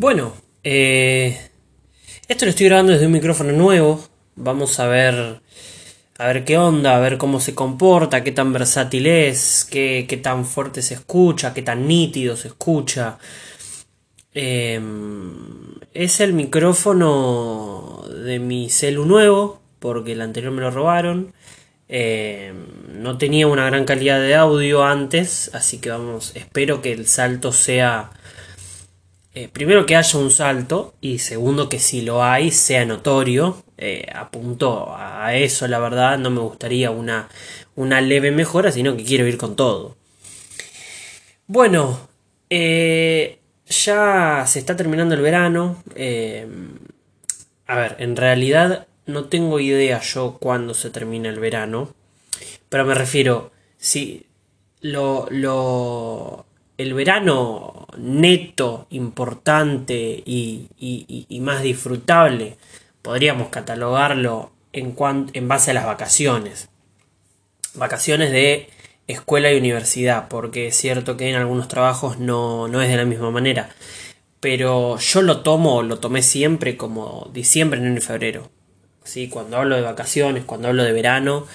Bueno, eh, esto lo estoy grabando desde un micrófono nuevo. Vamos a ver, a ver qué onda, a ver cómo se comporta, qué tan versátil es, qué, qué tan fuerte se escucha, qué tan nítido se escucha. Eh, es el micrófono de mi celu nuevo, porque el anterior me lo robaron. Eh, no tenía una gran calidad de audio antes, así que vamos, espero que el salto sea eh, primero que haya un salto y segundo que si lo hay sea notorio. Eh, apunto a eso, la verdad, no me gustaría una, una leve mejora, sino que quiero ir con todo. Bueno, eh, ya se está terminando el verano. a ver, en realidad no tengo idea yo cuándo se termina el verano, pero me refiero, si lo, lo el verano neto, importante y, más disfrutable, podríamos catalogarlo en, en base a las vacaciones. Vacaciones de escuela y universidad, porque es cierto que en algunos trabajos no, no es de la misma manera. Pero yo lo tomo, lo tomé siempre como diciembre, enero y febrero. ¿Sí? Cuando hablo de vacaciones, cuando hablo de verano,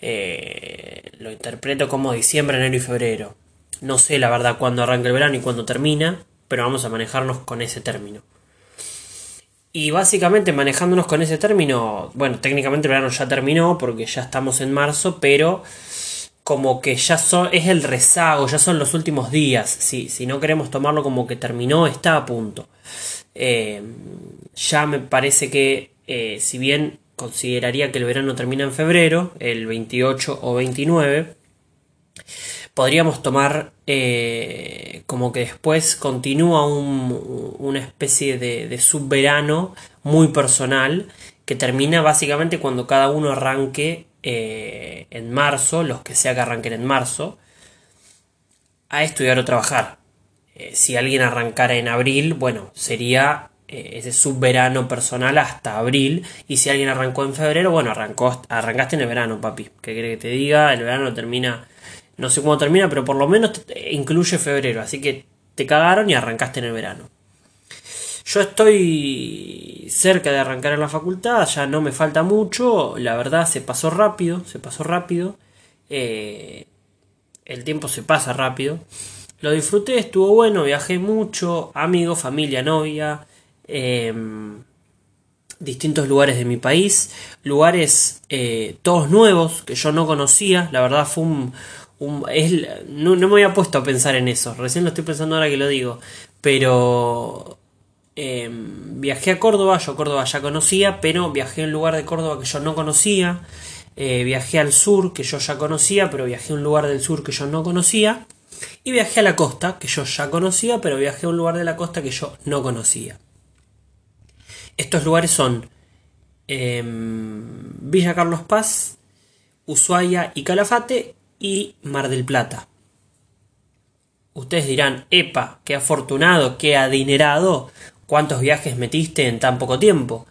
eh, lo interpreto como diciembre, enero y febrero. No sé la verdad cuándo arranca el verano y cuándo termina, pero vamos a manejarnos con ese término. Y básicamente manejándonos con ese término, bueno, técnicamente el verano ya terminó porque ya estamos en marzo, pero como que ya es el rezago, ya son los últimos días. Si, si no queremos tomarlo como que terminó, está a punto. Eh, ya me parece que, eh, si bien consideraría que el verano termina en febrero, el 28 o 29, podríamos tomar eh, como que después continúa una especie de, subverano muy personal que termina básicamente cuando cada uno arranque eh, en marzo, los que sea que arranquen en marzo, a estudiar o trabajar. Eh, si alguien arrancara en abril, bueno, sería ese subverano personal hasta abril. Y si alguien arrancó en febrero, bueno, arrancó, arrancaste en el verano, papi. ¿Qué quiere que te diga? El verano termina no sé cómo termina, pero por lo menos incluye febrero. Así que te cagaron y arrancaste en el verano. Yo estoy cerca de arrancar en la facultad, ya no me falta mucho. La verdad se pasó rápido, se pasó rápido. Eh, el tiempo se pasa rápido. Lo disfruté, estuvo bueno, viajé mucho, amigos, familia, novia, em, distintos lugares de mi país, lugares eh, todos nuevos que yo no conocía, la verdad fue un, no, me había puesto a pensar en eso, recién lo estoy pensando ahora que lo digo, pero em, viajé a Córdoba, yo Córdoba ya conocía, pero viajé a un lugar de Córdoba que yo no conocía, eh, viajé al sur que yo ya conocía, pero viajé a un lugar del sur que yo no conocía, y viajé a la costa que yo ya conocía, pero viajé a un lugar de la costa que yo no conocía. Estos lugares son em, Villa Carlos Paz, Ushuaia y Calafate y Mar del Plata. Ustedes dirán, epa, qué afortunado, qué adinerado, cuántos viajes metiste en tan poco tiempo.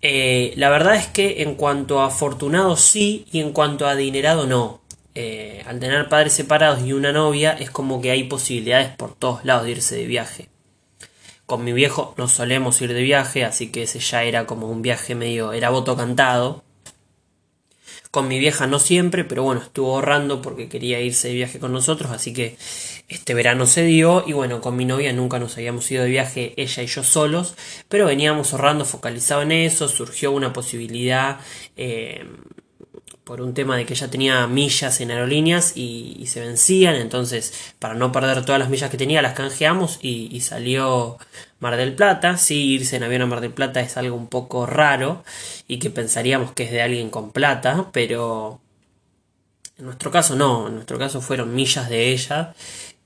Eh, la verdad es que en cuanto a afortunado sí y en cuanto a adinerado no. Eh, al tener padres separados y una novia es como que hay posibilidades por todos lados de irse de viaje. Con mi viejo no solemos ir de viaje, así que ese ya era como un viaje medio, era voto cantado. Con mi vieja no siempre, pero bueno, estuvo ahorrando porque quería irse de viaje con nosotros, así que este verano se dio y bueno, con mi novia nunca nos habíamos ido de viaje ella y yo solos, pero veníamos ahorrando focalizado en eso, surgió una posibilidad eh, por un tema de que ella tenía millas en aerolíneas y, se vencían, entonces para no perder todas las millas que tenía las canjeamos y, salió Mar del Plata. Sí, irse en avión a Mar del Plata es algo un poco raro y que pensaríamos que es de alguien con plata, pero en nuestro caso no, en nuestro caso fueron millas de ella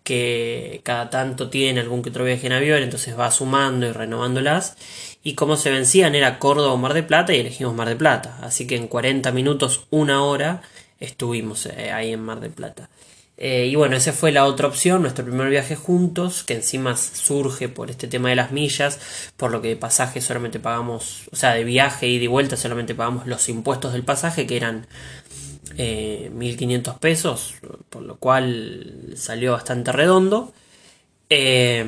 que cada tanto tiene algún que otro viaje en avión, entonces va sumando y renovándolas. Y como se vencían era Córdoba o Mar de Plata y elegimos Mar de Plata. Así que en 40 minutos, una hora, estuvimos eh, ahí en Mar de Plata. Eh, y bueno, esa fue la otra opción, nuestro primer viaje juntos, que encima surge por este tema de las millas, por lo que de pasaje solamente pagamos, o sea, de viaje y de vuelta solamente pagamos los impuestos del pasaje, que eran 1.500 eh, pesos, por lo cual salió bastante redondo. Eh,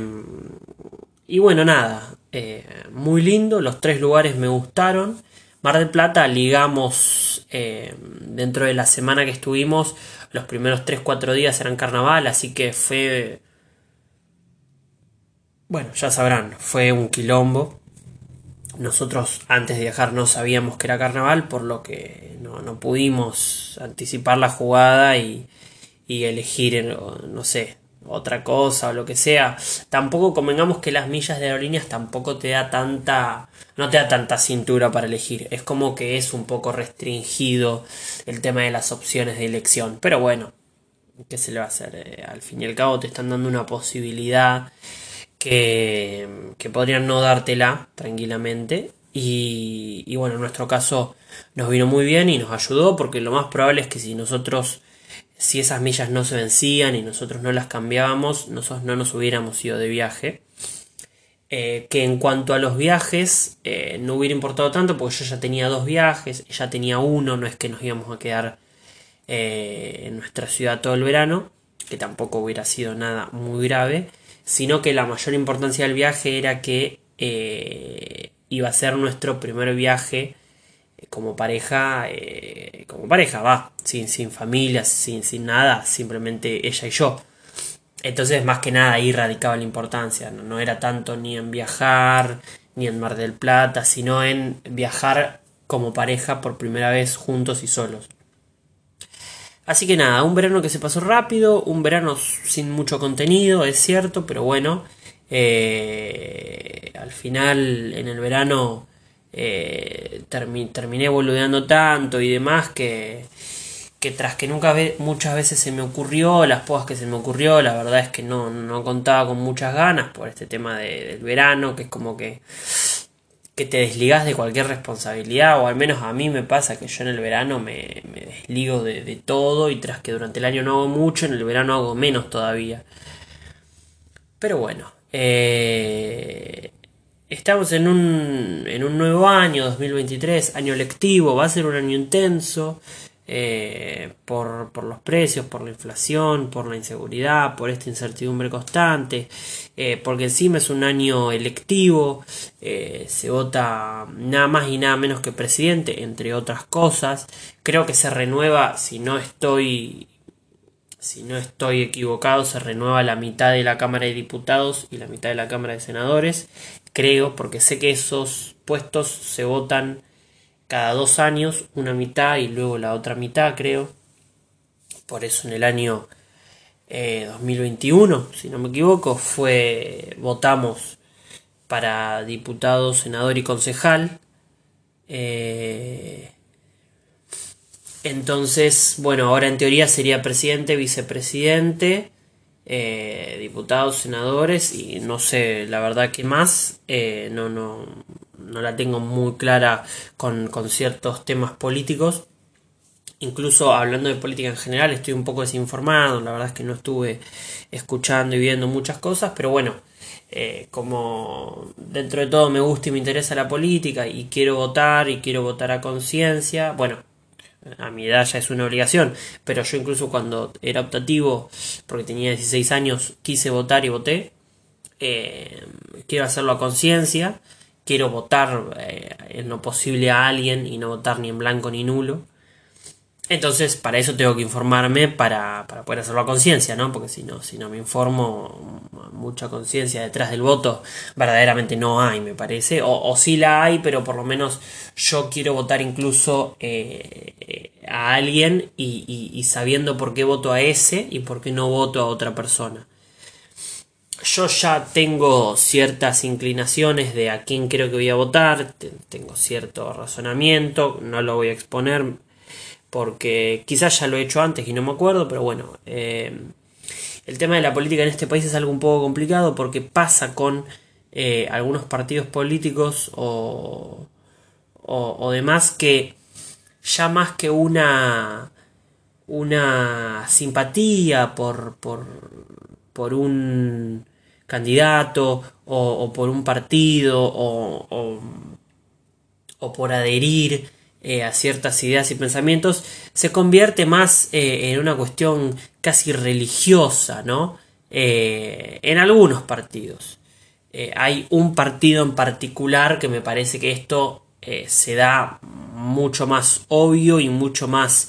y bueno, nada, eh, muy lindo, los tres lugares me gustaron. Mar del Plata ligamos eh, dentro de la semana que estuvimos, los primeros 3-4 días eran carnaval, así que fue... Bueno, ya sabrán, fue un quilombo. Nosotros antes de viajar no sabíamos que era carnaval, por lo que no, no pudimos anticipar la jugada y, y elegir, no sé, otra cosa o lo que sea. Tampoco convengamos que las millas de aerolíneas tampoco te da tanta no te da tanta cintura para elegir. Es como que es un poco restringido el tema de las opciones de elección. Pero bueno, ¿qué se le va a hacer? Eh, al fin y al cabo te están dando una posibilidad que, podrían no dártela tranquilamente. Y, y bueno, en nuestro caso nos vino muy bien y nos ayudó porque lo más probable es que si nosotros si esas millas no se vencían y nosotros no las cambiábamos, nosotros no nos hubiéramos ido de viaje. Eh, que en cuanto a los viajes eh, no hubiera importado tanto porque yo ya tenía dos viajes, ya tenía uno, no es que nos íbamos a quedar eh, en nuestra ciudad todo el verano, que tampoco hubiera sido nada muy grave, sino que la mayor importancia del viaje era que iba a ser nuestro primer viaje como pareja, eh, como pareja, va, sin, sin familia, sin, sin nada, simplemente ella y yo. Entonces, más que nada, ahí radicaba la importancia. No, no, era tanto ni en viajar, ni en Mar del Plata, sino en viajar como pareja por primera vez juntos y solos. Así que nada, un verano que se pasó rápido, un verano sin mucho contenido, es cierto, pero bueno, eh, al final en el verano eh, terminé boludeando tanto y demás que, que tras que nunca muchas veces se me ocurrió, las pocas que se me ocurrió, la verdad es que no, no contaba con muchas ganas por este tema del verano, que es como que, que te desligas de cualquier responsabilidad, o al menos a mí me pasa que yo en el verano me, me desligo de, de, todo y tras que durante el año no hago mucho, en el verano hago menos todavía. Pero bueno, eh, Estamos en un, en un nuevo año, 2023, año lectivo, va a ser un año intenso eh, por, los precios, por la inflación, por la inseguridad, por esta incertidumbre constante, eh, porque encima es un año electivo, eh, se vota nada más y nada menos que presidente, entre otras cosas. Creo que se renueva, si no estoy si no estoy equivocado, se renueva la mitad de la Cámara de Diputados y la mitad de la Cámara de Senadores creo, porque sé que esos puestos se votan cada dos años, una mitad y luego la otra mitad, creo. Por eso en el año 2021, eh, si no me equivoco, fue votamos para diputado, senador y concejal. Eh, entonces, bueno, ahora en teoría sería presidente, vicepresidente eh, diputados, senadores y no sé, la verdad que más, no, no, no la tengo muy clara con, con ciertos temas políticos. Incluso hablando de política en general, estoy un poco desinformado, la verdad es que no estuve escuchando y viendo muchas cosas, pero bueno, eh, como dentro de todo me gusta y me interesa la política y quiero votar y quiero votar a conciencia, bueno, a mi edad ya es una obligación, pero yo incluso cuando era optativo, porque tenía 16 años, quise votar y voté. Eh, quiero hacerlo a conciencia, quiero votar eh, en lo posible a alguien y no votar ni en blanco ni nulo. Entonces, para eso tengo que informarme para, para poder hacerlo a conciencia, ¿no? Porque si no, si no me informo, mucha conciencia detrás del voto, verdaderamente no hay, me parece. O, o, sí la hay, pero por lo menos yo quiero votar incluso eh, a alguien y, sabiendo por qué voto a ese y por qué no voto a otra persona. Yo ya tengo ciertas inclinaciones de a quién creo que voy a votar, tengo cierto razonamiento, no lo voy a exponer porque quizás ya lo he hecho antes y no me acuerdo, pero bueno, eh, el tema de la política en este país es algo un poco complicado porque pasa con eh, algunos partidos políticos o, o, demás que ya más que una una simpatía por, por, por un candidato o, por un partido o, o, por adherir eh, a ciertas ideas y pensamientos, se convierte más eh, en una cuestión casi religiosa, ¿no? Eh, en algunos partidos. Hay un partido en particular que me parece que esto se da mucho más obvio y mucho más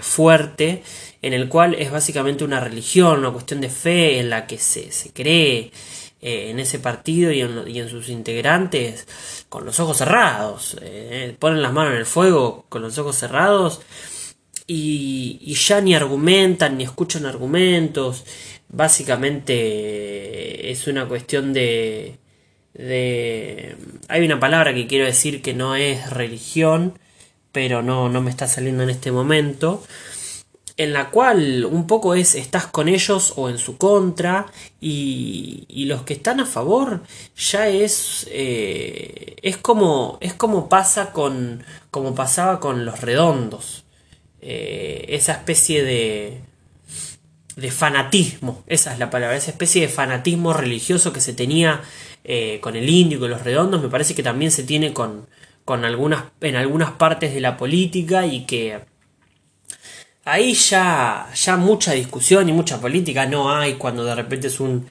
fuerte, en el cual es básicamente una religión, una cuestión de fe en la que se, se cree en ese partido y en, sus integrantes con los ojos cerrados, ponen las manos en el fuego con los ojos cerrados y, y ya ni argumentan ni escuchan argumentos. Básicamente es una cuestión de, de... Hay una palabra que quiero decir que no es religión, pero no, no me está saliendo en este momento, en la cual un poco es estás con ellos o en su contra y, y los que están a favor ya es eh, es como es como pasa con como pasaba con los redondos. Eh, esa especie de de fanatismo, esa es la palabra, esa especie de fanatismo religioso que se tenía eh, con el indio y con los redondos, me parece que también se tiene con, con algunas, en algunas partes de la política y que ahí ya, ya mucha discusión y mucha política no hay cuando de repente es un,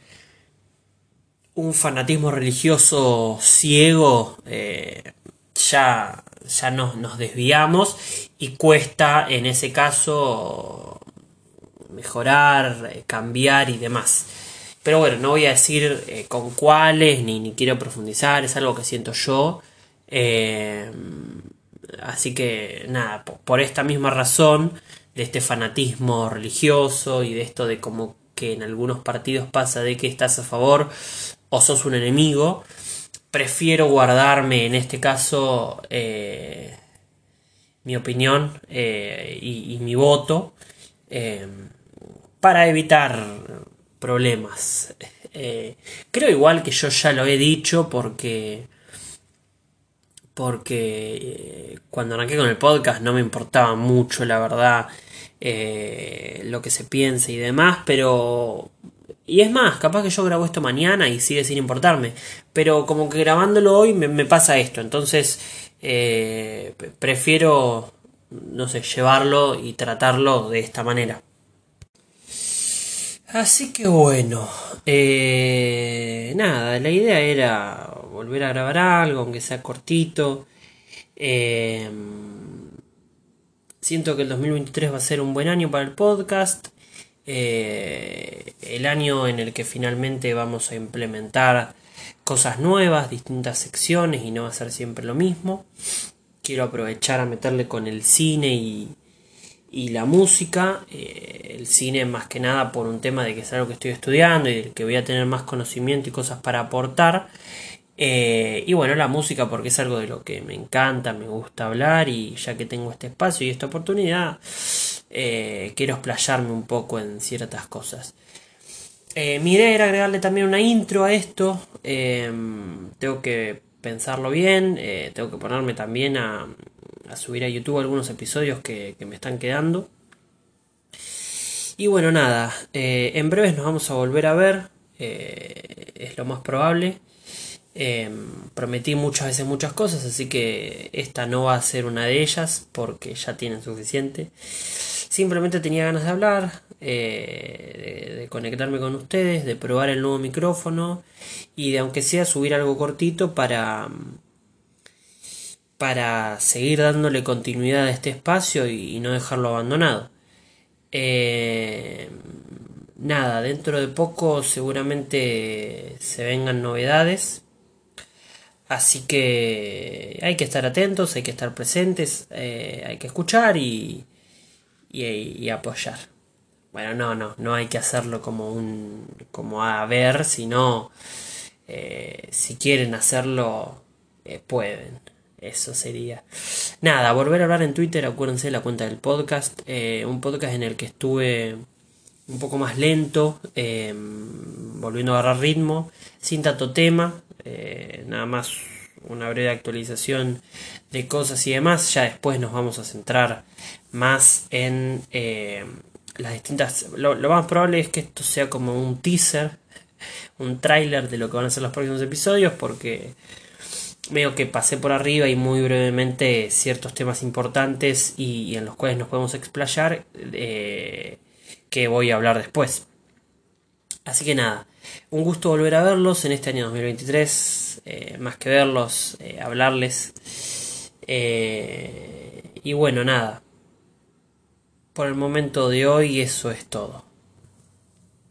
un fanatismo religioso ciego, eh, ya, ya nos, nos desviamos y cuesta en ese caso mejorar, eh, cambiar y demás. Pero bueno, no voy a decir eh, con cuáles, ni, ni, quiero profundizar, es algo que siento yo. Así que nada, por, esta misma razón, de este fanatismo religioso y de esto de como que en algunos partidos pasa de que estás a favor o sos un enemigo, prefiero guardarme en este caso mi opinión y, y, mi voto para evitar problemas. Eh, creo igual que yo ya lo he dicho porque porque eh, cuando arranqué con el podcast no me importaba mucho la verdad eh, lo que se piense y demás pero y es más capaz que yo grabo esto mañana y sigue sin importarme pero como que grabándolo hoy me, me pasa esto entonces prefiero no sé llevarlo y tratarlo de esta manera Así que bueno, eh, nada, la idea era volver a grabar algo, aunque sea cortito. Eh, siento que el 2023 va a ser un buen año para el podcast. Eh, el año en el que finalmente vamos a implementar cosas nuevas, distintas secciones y no va a ser siempre lo mismo. Quiero aprovechar a meterle con el cine y, y la música, eh, el cine más que nada por un tema de que es algo que estoy estudiando y del que voy a tener más conocimiento y cosas para aportar. Eh, y bueno, la música porque es algo de lo que me encanta, me gusta hablar y ya que tengo este espacio y esta oportunidad, eh, quiero explayarme un poco en ciertas cosas. mi idea era agregarle también una intro a esto, tengo que pensarlo bien, tengo que ponerme también a, subir a YouTube algunos episodios que, me están quedando. Y bueno, nada, eh, en breves nos vamos a volver a ver, eh, es lo más probable. Em, prometí muchas veces muchas cosas, así que esta no va a ser una de ellas porque ya tienen suficiente. Simplemente tenía ganas de hablar, eh, de, conectarme con ustedes, de probar el nuevo micrófono y de aunque sea subir algo cortito para, para seguir dándole continuidad a este espacio y, no dejarlo abandonado. Eh, nada, dentro de poco seguramente se vengan novedades. Así que hay que estar atentos, hay que estar presentes, eh, hay que escuchar y, y, apoyar. Bueno, no, no, no hay que hacerlo como un como a ver, sino eh, si quieren hacerlo pueden. Eso sería. Nada, volver a hablar en Twitter, acuérdense de la cuenta del podcast. Eh, un podcast en el que estuve un poco más lento, em, volviendo a agarrar ritmo, sin tanto tema, eh, nada más una breve actualización de cosas y demás. Ya después nos vamos a centrar más en em, las distintas... Lo, lo, más probable es que esto sea como un teaser, un tráiler de lo que van a ser los próximos episodios, porque medio que pasé por arriba y muy brevemente ciertos temas importantes y, en los cuales nos podemos explayar eh, que voy a hablar después. Así que nada, un gusto volver a verlos en este año 2023, eh, más que verlos, eh, hablarles. y bueno, nada, por el momento de hoy eso es todo.